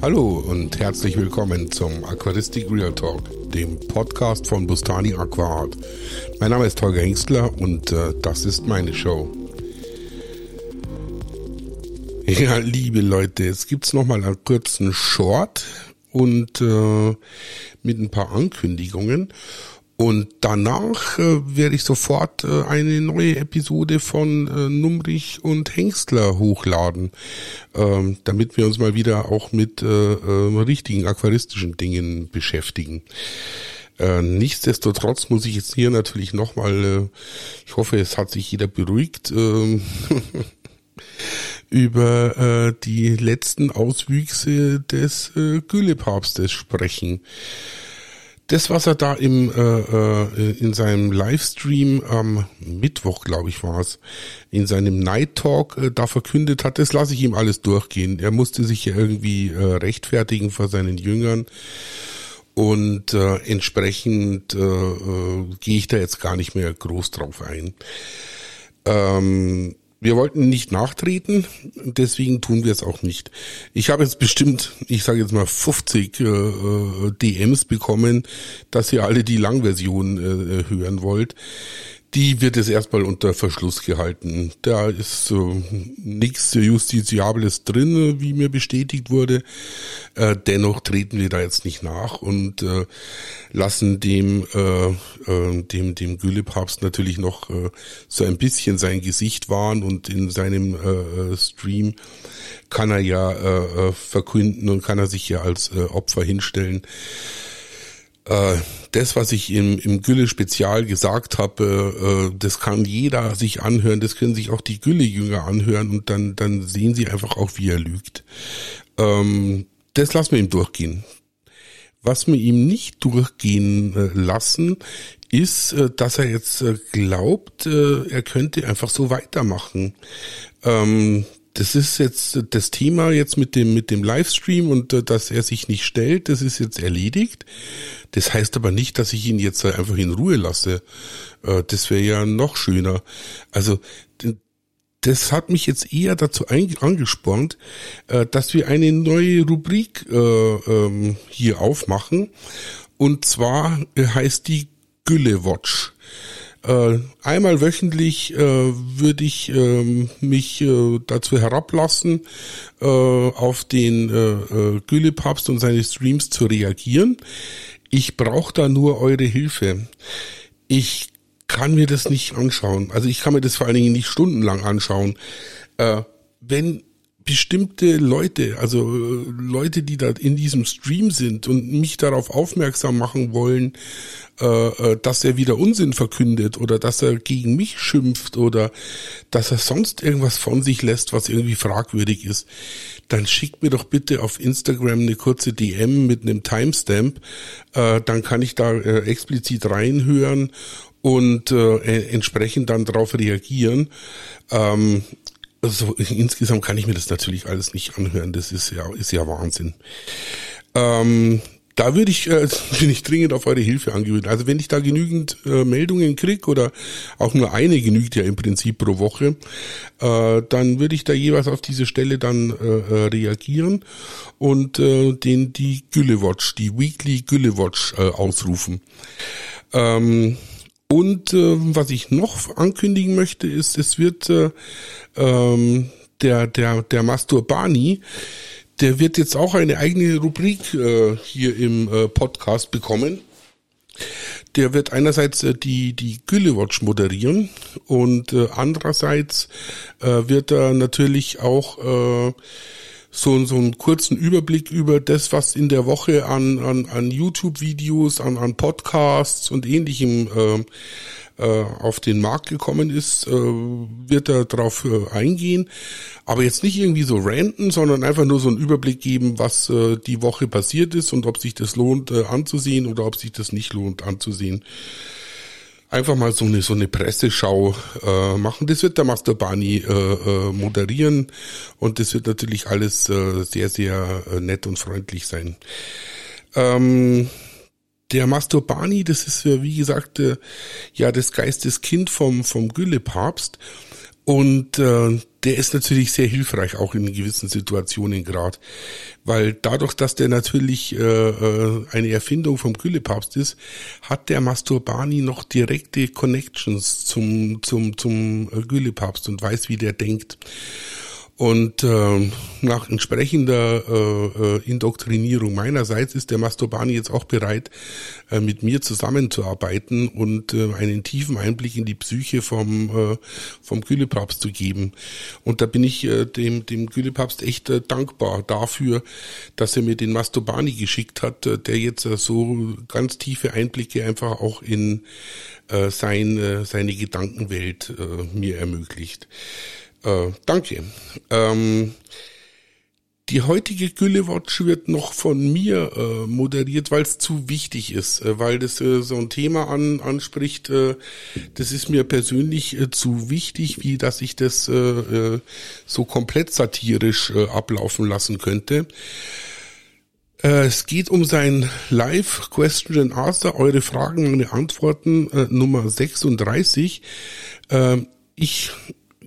Hallo und herzlich willkommen zum Aquaristik Real Talk, dem Podcast von Bustani Aquaart. Mein Name ist Holger Hengstler und äh, das ist meine Show. Ja, liebe Leute, jetzt gibt's noch mal einen kurzen Short und äh, mit ein paar Ankündigungen. Und danach äh, werde ich sofort äh, eine neue Episode von äh, Numrich und Hengstler hochladen, ähm, damit wir uns mal wieder auch mit äh, äh, richtigen aquaristischen Dingen beschäftigen. Äh, nichtsdestotrotz muss ich jetzt hier natürlich nochmal, äh, ich hoffe, es hat sich jeder beruhigt, äh, über äh, die letzten Auswüchse des äh, Güllepapstes sprechen das, was er da im äh, äh, in seinem Livestream am Mittwoch, glaube ich, war es, in seinem Night Talk äh, da verkündet hat, das lasse ich ihm alles durchgehen. Er musste sich ja irgendwie äh, rechtfertigen vor seinen Jüngern. Und äh, entsprechend äh, äh, gehe ich da jetzt gar nicht mehr groß drauf ein. Ähm, wir wollten nicht nachtreten, deswegen tun wir es auch nicht. Ich habe jetzt bestimmt, ich sage jetzt mal 50 äh, äh DMs bekommen, dass ihr alle die Langversion äh, hören wollt die wird es erstmal unter Verschluss gehalten. Da ist äh, nichts Justiziables drin, wie mir bestätigt wurde. Äh, dennoch treten wir da jetzt nicht nach und äh, lassen dem äh, äh, dem dem Güllepapst natürlich noch äh, so ein bisschen sein Gesicht wahren und in seinem äh, Stream kann er ja verkünden und kann er sich ja als Opfer hinstellen äh, das, was ich im, im Gülle-Spezial gesagt habe, äh, das kann jeder sich anhören, das können sich auch die Gülle-Jünger anhören und dann, dann sehen sie einfach auch, wie er lügt. Ähm, das lassen wir ihm durchgehen. Was wir ihm nicht durchgehen äh, lassen, ist, äh, dass er jetzt äh, glaubt, er könnte einfach so weitermachen. Ähm, das ist jetzt das Thema jetzt mit dem mit dem Livestream und äh, dass er sich nicht stellt, das ist jetzt erledigt. Das heißt aber nicht, dass ich ihn jetzt einfach in Ruhe lasse. Äh, das wäre ja noch schöner. Also das hat mich jetzt eher dazu angespornt, äh, dass wir eine neue Rubrik äh, ähm, hier aufmachen. Und zwar heißt die Gülle Watch. Äh, einmal wöchentlich äh, würde ich äh, mich dazu herablassen, äh, auf den äh, äh, Gülle-Papst und seine Streams zu reagieren. Ich brauche da nur eure Hilfe. Ich kann mir das nicht anschauen. Also ich kann mir das vor allen Dingen nicht stundenlang anschauen. Äh, wenn bestimmte Leute, also äh, Leute, die da in diesem Stream sind und mich darauf aufmerksam machen wollen, äh, äh, dass er wieder Unsinn verkündet oder dass er gegen mich schimpft oder dass er sonst irgendwas von sich lässt, was irgendwie fragwürdig ist, dann schickt mir doch bitte auf Instagram eine kurze DM mit einem Timestamp, äh, dann kann ich da äh, explizit reinhören und äh, entsprechend dann darauf reagieren. Ähm, also insgesamt kann ich mir das natürlich alles nicht anhören. Das ist ja, ist ja Wahnsinn. Ähm, da würde ich, äh, bin ich dringend auf eure Hilfe angewiesen. Also wenn ich da genügend äh, Meldungen krieg oder auch nur eine genügt ja im Prinzip pro Woche, äh, dann würde ich da jeweils auf diese Stelle dann äh, äh reagieren und äh, den die Gülle Watch, die Weekly Gülle Watch äh, ausrufen. Ähm, und äh, was ich noch ankündigen möchte, ist, es wird äh, ähm, der, der, der Masturbani, der wird jetzt auch eine eigene Rubrik äh, hier im äh, Podcast bekommen. Der wird einerseits äh, die, die Güllewatch moderieren und äh, andererseits äh, wird er natürlich auch äh, so, so einen kurzen Überblick über das, was in der Woche an, an, an YouTube-Videos, an, an Podcasts und ähnlichem äh, äh, auf den Markt gekommen ist, äh, wird er darauf äh, eingehen. Aber jetzt nicht irgendwie so ranten, sondern einfach nur so einen Überblick geben, was äh, die Woche passiert ist und ob sich das lohnt äh, anzusehen oder ob sich das nicht lohnt anzusehen einfach mal so eine so eine Presseschau äh, machen. Das wird der Master Barney äh, äh, moderieren und das wird natürlich alles äh, sehr sehr äh, nett und freundlich sein. Ähm, der Masturbani, das ist ja wie gesagt äh, ja das Geisteskind vom vom Gülle Papst und äh, der ist natürlich sehr hilfreich, auch in gewissen Situationen gerade. Weil dadurch, dass der natürlich äh, äh, eine Erfindung vom Güllepapst ist, hat der Masturbani noch direkte Connections zum, zum, zum äh, Güllepapst und weiß, wie der denkt. Und äh, nach entsprechender äh, äh, Indoktrinierung meinerseits ist der Masturbani jetzt auch bereit, äh, mit mir zusammenzuarbeiten und äh, einen tiefen Einblick in die Psyche vom, äh, vom Gülepapst zu geben. Und da bin ich äh, dem, dem Gülepapst echt äh, dankbar dafür, dass er mir den Masturbani geschickt hat, äh, der jetzt äh, so ganz tiefe Einblicke einfach auch in äh, sein, äh, seine Gedankenwelt äh, mir ermöglicht. Äh, danke. Ähm, die heutige Güllewatch wird noch von mir äh, moderiert, weil es zu wichtig ist, äh, weil das äh, so ein Thema an, anspricht. Äh, das ist mir persönlich äh, zu wichtig, wie dass ich das äh, so komplett satirisch ablaufen lassen könnte. Es geht um sein Live Question and Answer, eure Fragen, meine Antworten Nummer 36. Äh, ich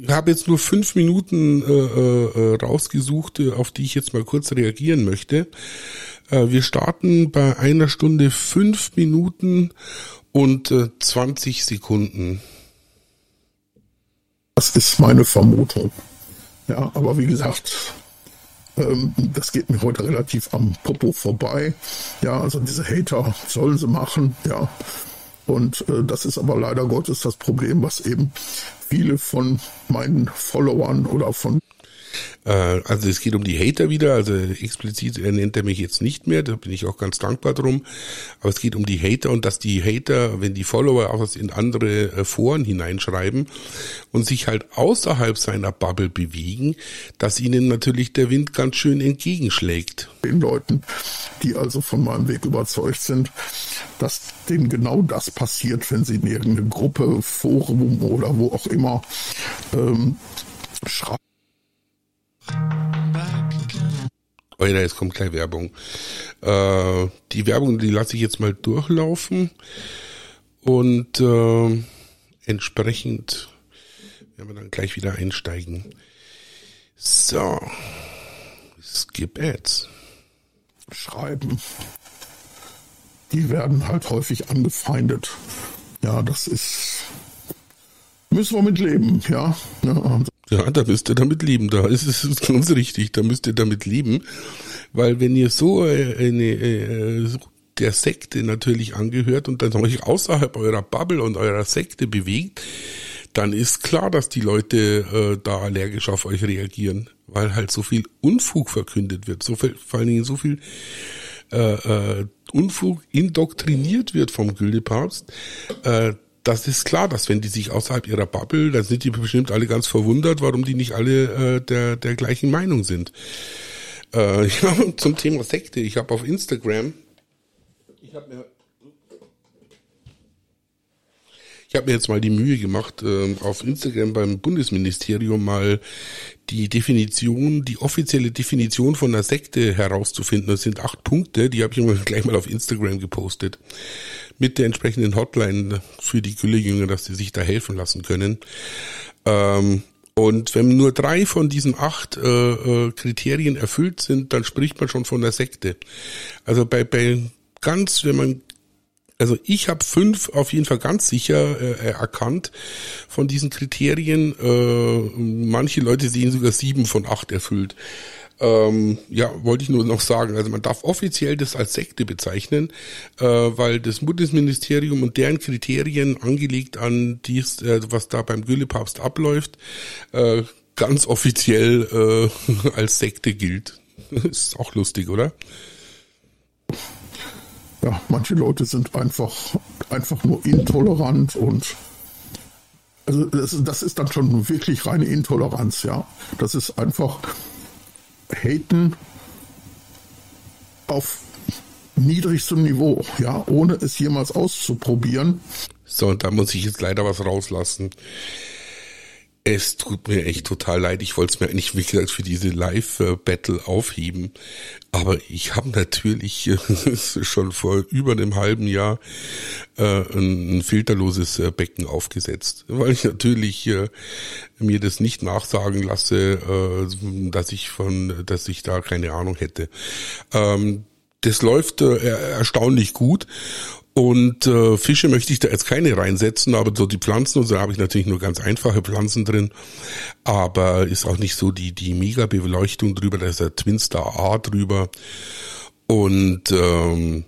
habe jetzt nur fünf Minuten äh, äh, rausgesucht, äh, auf die ich jetzt mal kurz reagieren möchte. Äh, wir starten bei einer Stunde fünf Minuten und äh, 20 Sekunden. Das ist meine Vermutung. Ja, aber wie gesagt, ähm, das geht mir heute relativ am Popo vorbei. Ja, also diese Hater sollen sie machen, ja. Und äh, das ist aber leider Gottes das Problem, was eben viele von meinen Followern oder von also es geht um die Hater wieder, also explizit nennt er mich jetzt nicht mehr, da bin ich auch ganz dankbar drum. Aber es geht um die Hater und dass die Hater, wenn die Follower auch was in andere äh, Foren hineinschreiben und sich halt außerhalb seiner Bubble bewegen, dass ihnen natürlich der Wind ganz schön entgegenschlägt. Den Leuten, die also von meinem Weg überzeugt sind, dass denen genau das passiert, wenn sie in irgendeine Gruppe, Forum oder wo auch immer ähm, schreiben Oh ja, jetzt kommt gleich Werbung. Äh, die Werbung, die lasse ich jetzt mal durchlaufen. Und äh, entsprechend werden wir dann gleich wieder einsteigen. So. Skip Ads. Schreiben. Die werden halt häufig angefeindet. Ja, das ist. Müssen wir mit leben, ja. ja ja, da müsst ihr damit leben. Da ist es ganz richtig. Da müsst ihr damit leben. Weil wenn ihr so äh, eine, äh, der Sekte natürlich angehört und dann euch außerhalb eurer Bubble und eurer Sekte bewegt, dann ist klar, dass die Leute äh, da allergisch auf euch reagieren, weil halt so viel Unfug verkündet wird, so viel, vor allen Dingen so viel äh, äh, Unfug indoktriniert wird vom Güldepapst, äh, das ist klar, dass wenn die sich außerhalb ihrer Bubble, dann sind die bestimmt alle ganz verwundert, warum die nicht alle äh, der, der gleichen Meinung sind. Äh, ja, zum Thema Sekte. Ich habe auf Instagram, ich habe mir ich habe mir jetzt mal die Mühe gemacht, äh, auf Instagram beim Bundesministerium mal die Definition, die offizielle Definition von einer Sekte herauszufinden. Das sind acht Punkte, die habe ich gleich mal auf Instagram gepostet. Mit der entsprechenden Hotline für die Güllejünger, dass sie sich da helfen lassen können. Ähm, und wenn nur drei von diesen acht äh, äh, Kriterien erfüllt sind, dann spricht man schon von einer Sekte. Also bei, bei ganz, wenn man also ich habe fünf auf jeden Fall ganz sicher äh, erkannt von diesen Kriterien. Äh, manche Leute sehen sogar sieben von acht erfüllt. Ähm, ja, wollte ich nur noch sagen. Also man darf offiziell das als Sekte bezeichnen, äh, weil das Bundesministerium und deren Kriterien angelegt an dies, äh, was da beim Güllepapst abläuft, äh, ganz offiziell äh, als Sekte gilt. ist auch lustig, oder? Ja, manche Leute sind einfach, einfach nur intolerant und also das, das ist dann schon wirklich reine Intoleranz, ja. Das ist einfach Haten auf niedrigstem Niveau, ja, ohne es jemals auszuprobieren. So, und da muss ich jetzt leider was rauslassen. Es tut mir echt total leid. Ich wollte es mir eigentlich, wie gesagt, für diese Live-Battle aufheben. Aber ich habe natürlich schon vor über einem halben Jahr äh, ein filterloses äh, Becken aufgesetzt, weil ich natürlich äh, mir das nicht nachsagen lasse, äh, dass ich von, dass ich da keine Ahnung hätte. Ähm, das läuft äh, erstaunlich gut und äh, Fische möchte ich da jetzt keine reinsetzen, aber so die Pflanzen und so habe ich natürlich nur ganz einfache Pflanzen drin. Aber ist auch nicht so die, die Mega-Beleuchtung drüber, da ist der Twinstar A drüber. Und ähm,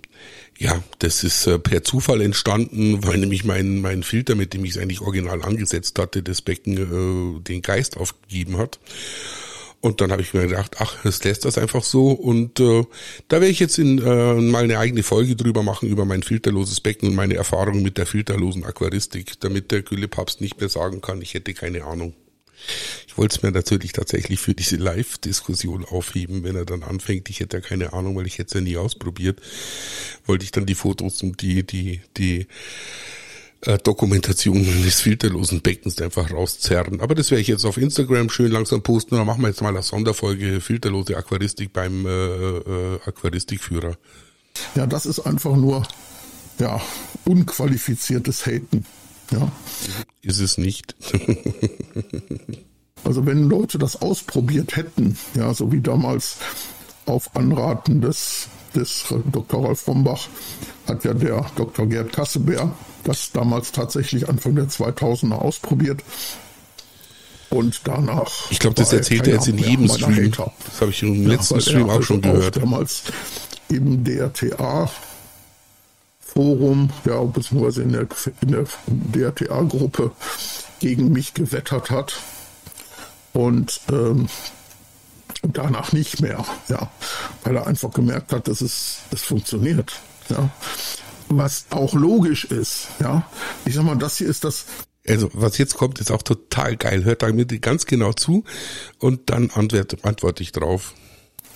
ja, das ist äh, per Zufall entstanden, weil nämlich mein, mein Filter, mit dem ich es eigentlich original angesetzt hatte, das Becken äh, den Geist aufgegeben hat. Und dann habe ich mir gedacht, ach, es lässt das einfach so. Und äh, da werde ich jetzt in, äh, mal eine eigene Folge drüber machen, über mein filterloses Becken und meine Erfahrung mit der filterlosen Aquaristik, damit der Güllepapst nicht mehr sagen kann, ich hätte keine Ahnung. Ich wollte es mir natürlich tatsächlich für diese Live-Diskussion aufheben, wenn er dann anfängt, ich hätte ja keine Ahnung, weil ich hätte es ja nie ausprobiert, wollte ich dann die Fotos und die, die, die äh, Dokumentation des filterlosen Beckens einfach rauszerren. Aber das werde ich jetzt auf Instagram schön langsam posten. Dann machen wir jetzt mal eine Sonderfolge filterlose Aquaristik beim äh, äh, Aquaristikführer. Ja, das ist einfach nur ja unqualifiziertes Haten. Ja. Ist es nicht. also wenn Leute das ausprobiert hätten, ja, so wie damals auf Anraten des, des Dr. Rolf Rombach, hat ja der Dr. Gerd Kassebeer das damals tatsächlich Anfang der 2000er ausprobiert. Und danach. Ich glaube, das erzählt er jetzt in jedem Stream. Hater. Das habe ich im ja, letzten Stream auch schon gehört. Damals im DRTA Forum, ja, beziehungsweise in der, in der DRTA-Gruppe gegen mich gewettert hat. Und ähm, danach nicht mehr, ja, weil er einfach gemerkt hat, dass es, es funktioniert. Ja was auch logisch ist. Ja, ich sag mal, das hier ist das. Also was jetzt kommt, ist auch total geil. Hört da mir ganz genau zu und dann antworte, antworte ich drauf.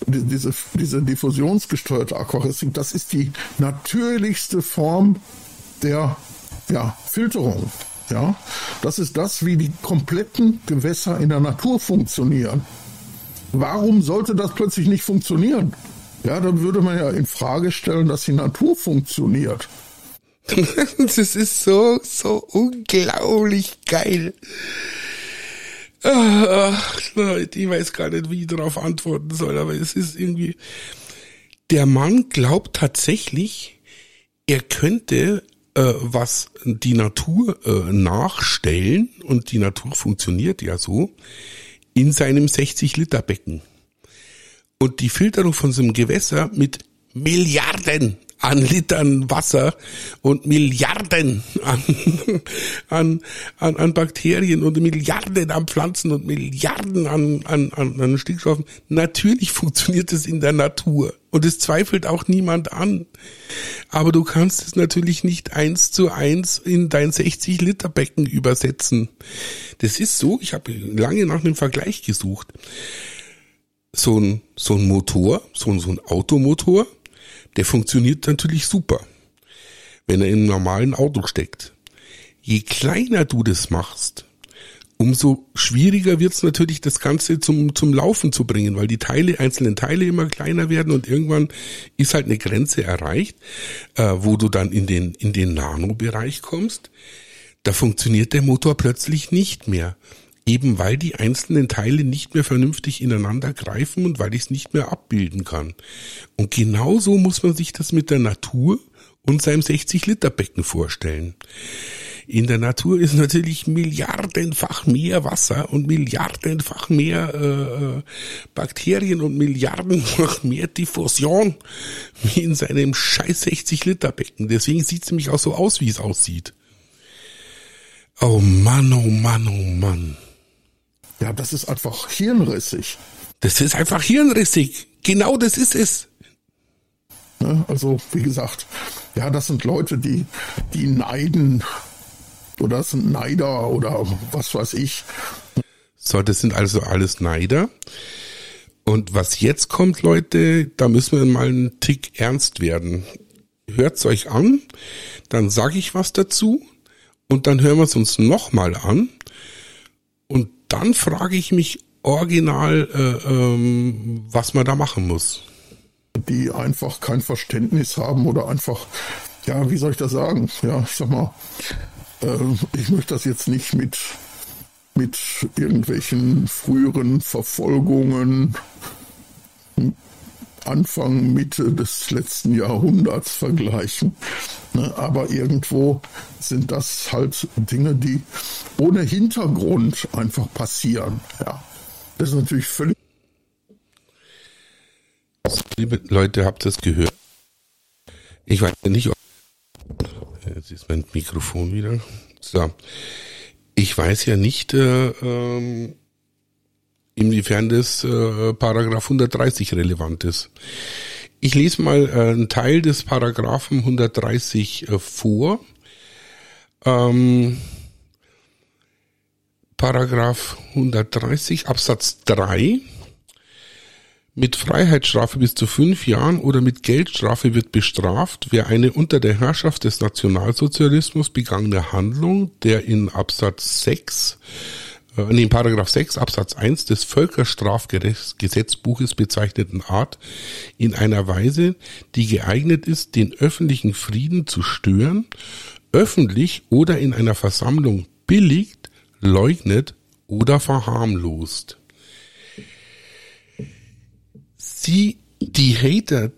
Diese, diese diffusionsgesteuerte Aquaristik, das ist die natürlichste Form der ja, Filterung. Ja, das ist das, wie die kompletten Gewässer in der Natur funktionieren. Warum sollte das plötzlich nicht funktionieren? Ja, dann würde man ja in Frage stellen, dass die Natur funktioniert. das ist so, so unglaublich geil. Ach, Leute, ich weiß gar nicht, wie ich darauf antworten soll, aber es ist irgendwie, der Mann glaubt tatsächlich, er könnte äh, was die Natur äh, nachstellen und die Natur funktioniert ja so in seinem 60 Liter Becken. Und die Filterung von so einem Gewässer mit Milliarden an Litern Wasser und Milliarden an, an, an, an Bakterien und Milliarden an Pflanzen und Milliarden an, an, an, an Stickstoffen. Natürlich funktioniert es in der Natur und es zweifelt auch niemand an. Aber du kannst es natürlich nicht eins zu eins in dein 60 Liter Becken übersetzen. Das ist so, ich habe lange nach einem Vergleich gesucht so ein, so ein Motor, so ein, so ein Automotor, der funktioniert natürlich super, wenn er einem normalen Auto steckt. Je kleiner du das machst, umso schwieriger wird es natürlich, das Ganze zum, zum Laufen zu bringen, weil die Teile, einzelnen Teile immer kleiner werden und irgendwann ist halt eine Grenze erreicht, äh, wo du dann in den, in den Nano-Bereich kommst. Da funktioniert der Motor plötzlich nicht mehr eben weil die einzelnen Teile nicht mehr vernünftig ineinander greifen und weil ich es nicht mehr abbilden kann. Und genauso muss man sich das mit der Natur und seinem 60-Liter-Becken vorstellen. In der Natur ist natürlich milliardenfach mehr Wasser und milliardenfach mehr äh, Bakterien und milliardenfach mehr Diffusion wie in seinem scheiß 60-Liter-Becken. Deswegen sieht es nämlich auch so aus, wie es aussieht. Oh Mann, oh Mann, oh Mann. Ja, das ist einfach hirnrissig. Das ist einfach hirnrissig. Genau das ist es. Ne? Also, wie gesagt, ja, das sind Leute, die, die neiden. Oder das sind Neider oder was weiß ich. So, das sind also alles Neider. Und was jetzt kommt, Leute, da müssen wir mal einen Tick ernst werden. Hört's euch an, dann sage ich was dazu und dann hören wir es uns nochmal an Und dann frage ich mich original, äh, ähm, was man da machen muss. Die einfach kein Verständnis haben oder einfach, ja, wie soll ich das sagen? Ja, ich sag mal, äh, ich möchte das jetzt nicht mit, mit irgendwelchen früheren Verfolgungen Anfang, Mitte des letzten Jahrhunderts vergleichen. Ne, aber irgendwo sind das halt Dinge, die ohne Hintergrund einfach passieren. Ja. Das ist natürlich völlig. Liebe Leute, habt ihr es gehört? Ich weiß nicht, ob. Jetzt ist mein Mikrofon wieder. So. Ich weiß ja nicht, äh, ähm, inwiefern das äh, Paragraph 130 relevant ist. Ich lese mal äh, einen Teil des Paragraphen 130 äh, vor. Ähm, Paragraph 130 Absatz 3 mit Freiheitsstrafe bis zu fünf Jahren oder mit Geldstrafe wird bestraft, wer eine unter der Herrschaft des Nationalsozialismus begangene Handlung der in Absatz 6 äh, in Paragraph 6 Absatz 1 des Völkerstrafgesetzbuches bezeichneten Art in einer Weise, die geeignet ist, den öffentlichen Frieden zu stören, öffentlich oder in einer Versammlung billigt, leugnet oder verharmlost. Sie, die Hater,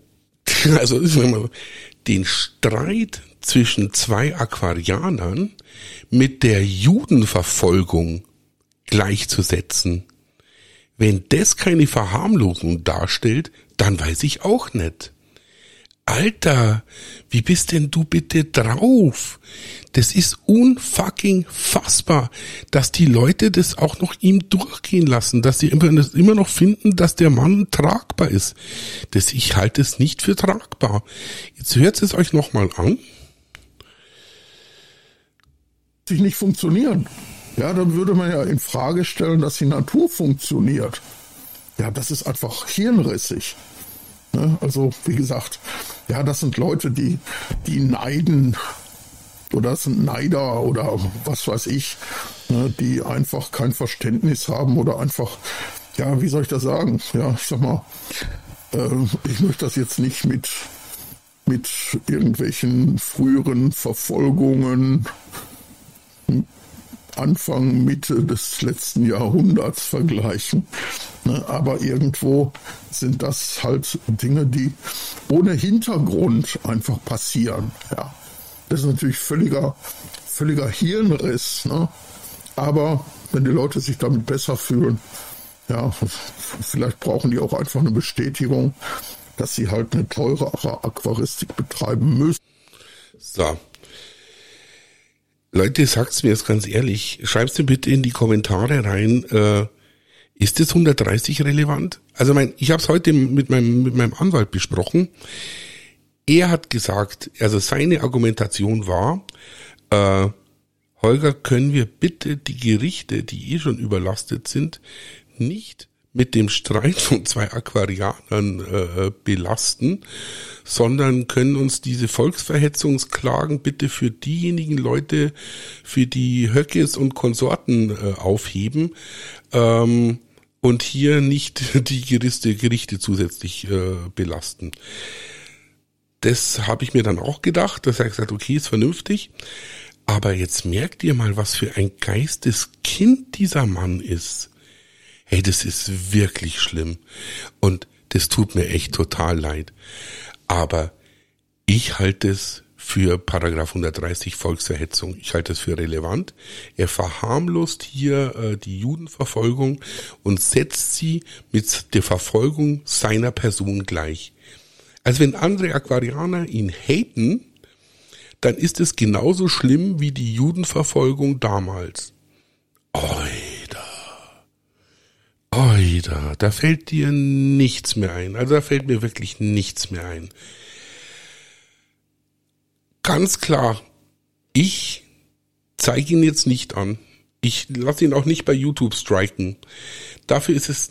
also den Streit zwischen zwei Aquarianern mit der Judenverfolgung gleichzusetzen. Wenn das keine Verharmlosung darstellt, dann weiß ich auch nicht. Alter, wie bist denn du bitte drauf? Das ist unfucking fassbar, dass die Leute das auch noch ihm durchgehen lassen, dass sie immer noch finden, dass der Mann tragbar ist. Das, ich halte es nicht für tragbar. Jetzt hört es euch nochmal an. Sich nicht funktionieren ja, dann würde man ja in Frage stellen, dass die Natur funktioniert. Ja, das ist einfach hirnrissig. Ne? Also, wie gesagt, ja, das sind Leute, die, die neiden oder das sind Neider oder was weiß ich, ne, die einfach kein Verständnis haben oder einfach, ja, wie soll ich das sagen? Ja, ich sag mal, äh, ich möchte das jetzt nicht mit, mit irgendwelchen früheren Verfolgungen Anfang, Mitte des letzten Jahrhunderts vergleichen. Ne, aber irgendwo sind das halt Dinge, die ohne Hintergrund einfach passieren. Ja. Das ist natürlich völliger, völliger Hirnriss. Ne? Aber wenn die Leute sich damit besser fühlen, ja, vielleicht brauchen die auch einfach eine Bestätigung, dass sie halt eine teurere Aquaristik betreiben müssen. So, Leute, sagt's mir jetzt ganz ehrlich, schreibt's mir bitte in die Kommentare rein, äh, ist das 130 relevant? Also mein, ich habe es heute mit meinem, mit meinem Anwalt besprochen. Er hat gesagt, also seine Argumentation war, äh, Holger, können wir bitte die Gerichte, die eh schon überlastet sind, nicht mit dem Streit von zwei Aquarianern äh, belasten, sondern können uns diese Volksverhetzungsklagen bitte für diejenigen Leute, für die Höckes und Konsorten äh, aufheben ähm, und hier nicht die Gerichte, Gerichte zusätzlich äh, belasten. Das habe ich mir dann auch gedacht, dass er gesagt, okay, ist vernünftig. Aber jetzt merkt ihr mal, was für ein Geisteskind dieser Mann ist. Hey, das ist wirklich schlimm. Und das tut mir echt total leid. Aber ich halte es für Paragraph 130 Volksverhetzung. Ich halte es für relevant. Er verharmlost hier äh, die Judenverfolgung und setzt sie mit der Verfolgung seiner Person gleich. Also wenn andere Aquarianer ihn haten, dann ist es genauso schlimm wie die Judenverfolgung damals. Oida. Oida, da fällt dir nichts mehr ein. Also da fällt mir wirklich nichts mehr ein. Ganz klar, ich zeige ihn jetzt nicht an. Ich lasse ihn auch nicht bei YouTube striken. Dafür ist es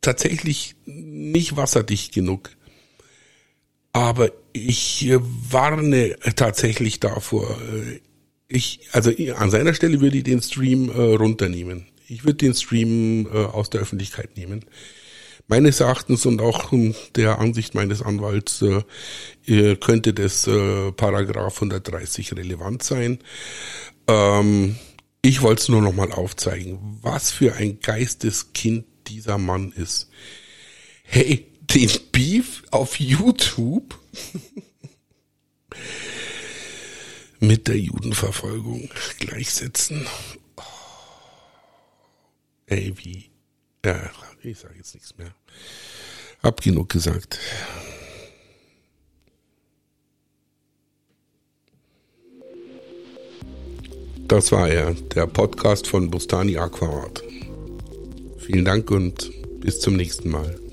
tatsächlich nicht wasserdicht genug. Aber ich warne tatsächlich davor. Ich, also an seiner Stelle würde ich den Stream äh, runternehmen. Ich würde den Stream äh, aus der Öffentlichkeit nehmen. Meines Erachtens und auch der Ansicht meines Anwalts äh, könnte das äh, Paragraph 130 relevant sein. Ähm, ich wollte es nur noch mal aufzeigen, was für ein Geisteskind dieser Mann ist. Hey, den Beef auf YouTube mit der Judenverfolgung gleichsetzen. Wie. Ja, ich sage jetzt nichts mehr. Hab genug gesagt. Das war er, der Podcast von Bustani Aquarat. Vielen Dank und bis zum nächsten Mal.